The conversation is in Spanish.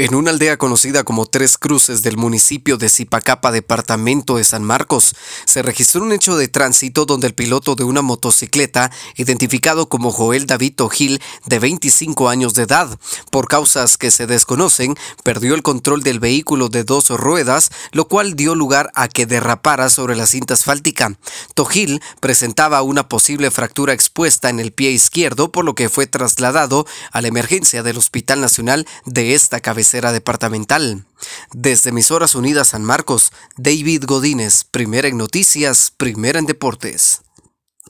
En una aldea conocida como Tres Cruces del municipio de Zipacapa, departamento de San Marcos, se registró un hecho de tránsito donde el piloto de una motocicleta, identificado como Joel David Gil, de 25 años de edad, por causas que se desconocen, perdió el control del vehículo de dos ruedas, lo cual dio lugar a que derrapara sobre la cinta asfáltica. Togil presentaba una posible fractura expuesta en el pie izquierdo, por lo que fue trasladado a la emergencia del Hospital Nacional de esta cabecera departamental. Desde Emisoras Unidas San Marcos, David Godínez, primera en noticias, primera en deportes.